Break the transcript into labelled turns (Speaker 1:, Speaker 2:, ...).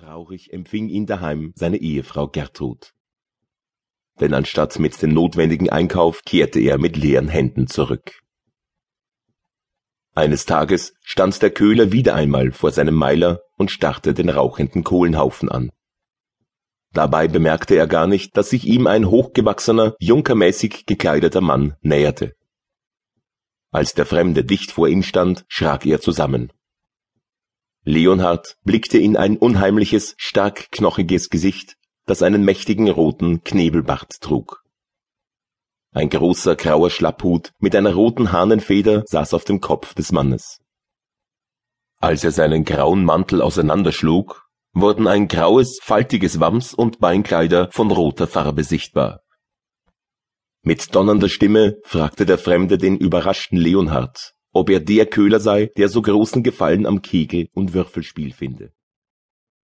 Speaker 1: Traurig empfing ihn daheim seine Ehefrau Gertrud. Denn anstatt mit dem notwendigen Einkauf kehrte er mit leeren Händen zurück. Eines Tages stand der Köhler wieder einmal vor seinem Meiler und starrte den rauchenden Kohlenhaufen an. Dabei bemerkte er gar nicht, dass sich ihm ein hochgewachsener, junkermäßig gekleideter Mann näherte. Als der Fremde dicht vor ihm stand, schrak er zusammen. Leonhard blickte in ein unheimliches, stark knochiges Gesicht, das einen mächtigen roten Knebelbart trug. Ein großer grauer Schlapphut mit einer roten Hahnenfeder saß auf dem Kopf des Mannes. Als er seinen grauen Mantel auseinanderschlug, wurden ein graues, faltiges Wams und Beinkleider von roter Farbe sichtbar. Mit donnernder Stimme fragte der Fremde den überraschten Leonhard, ob er der Köhler sei, der so großen Gefallen am Kegel- und Würfelspiel finde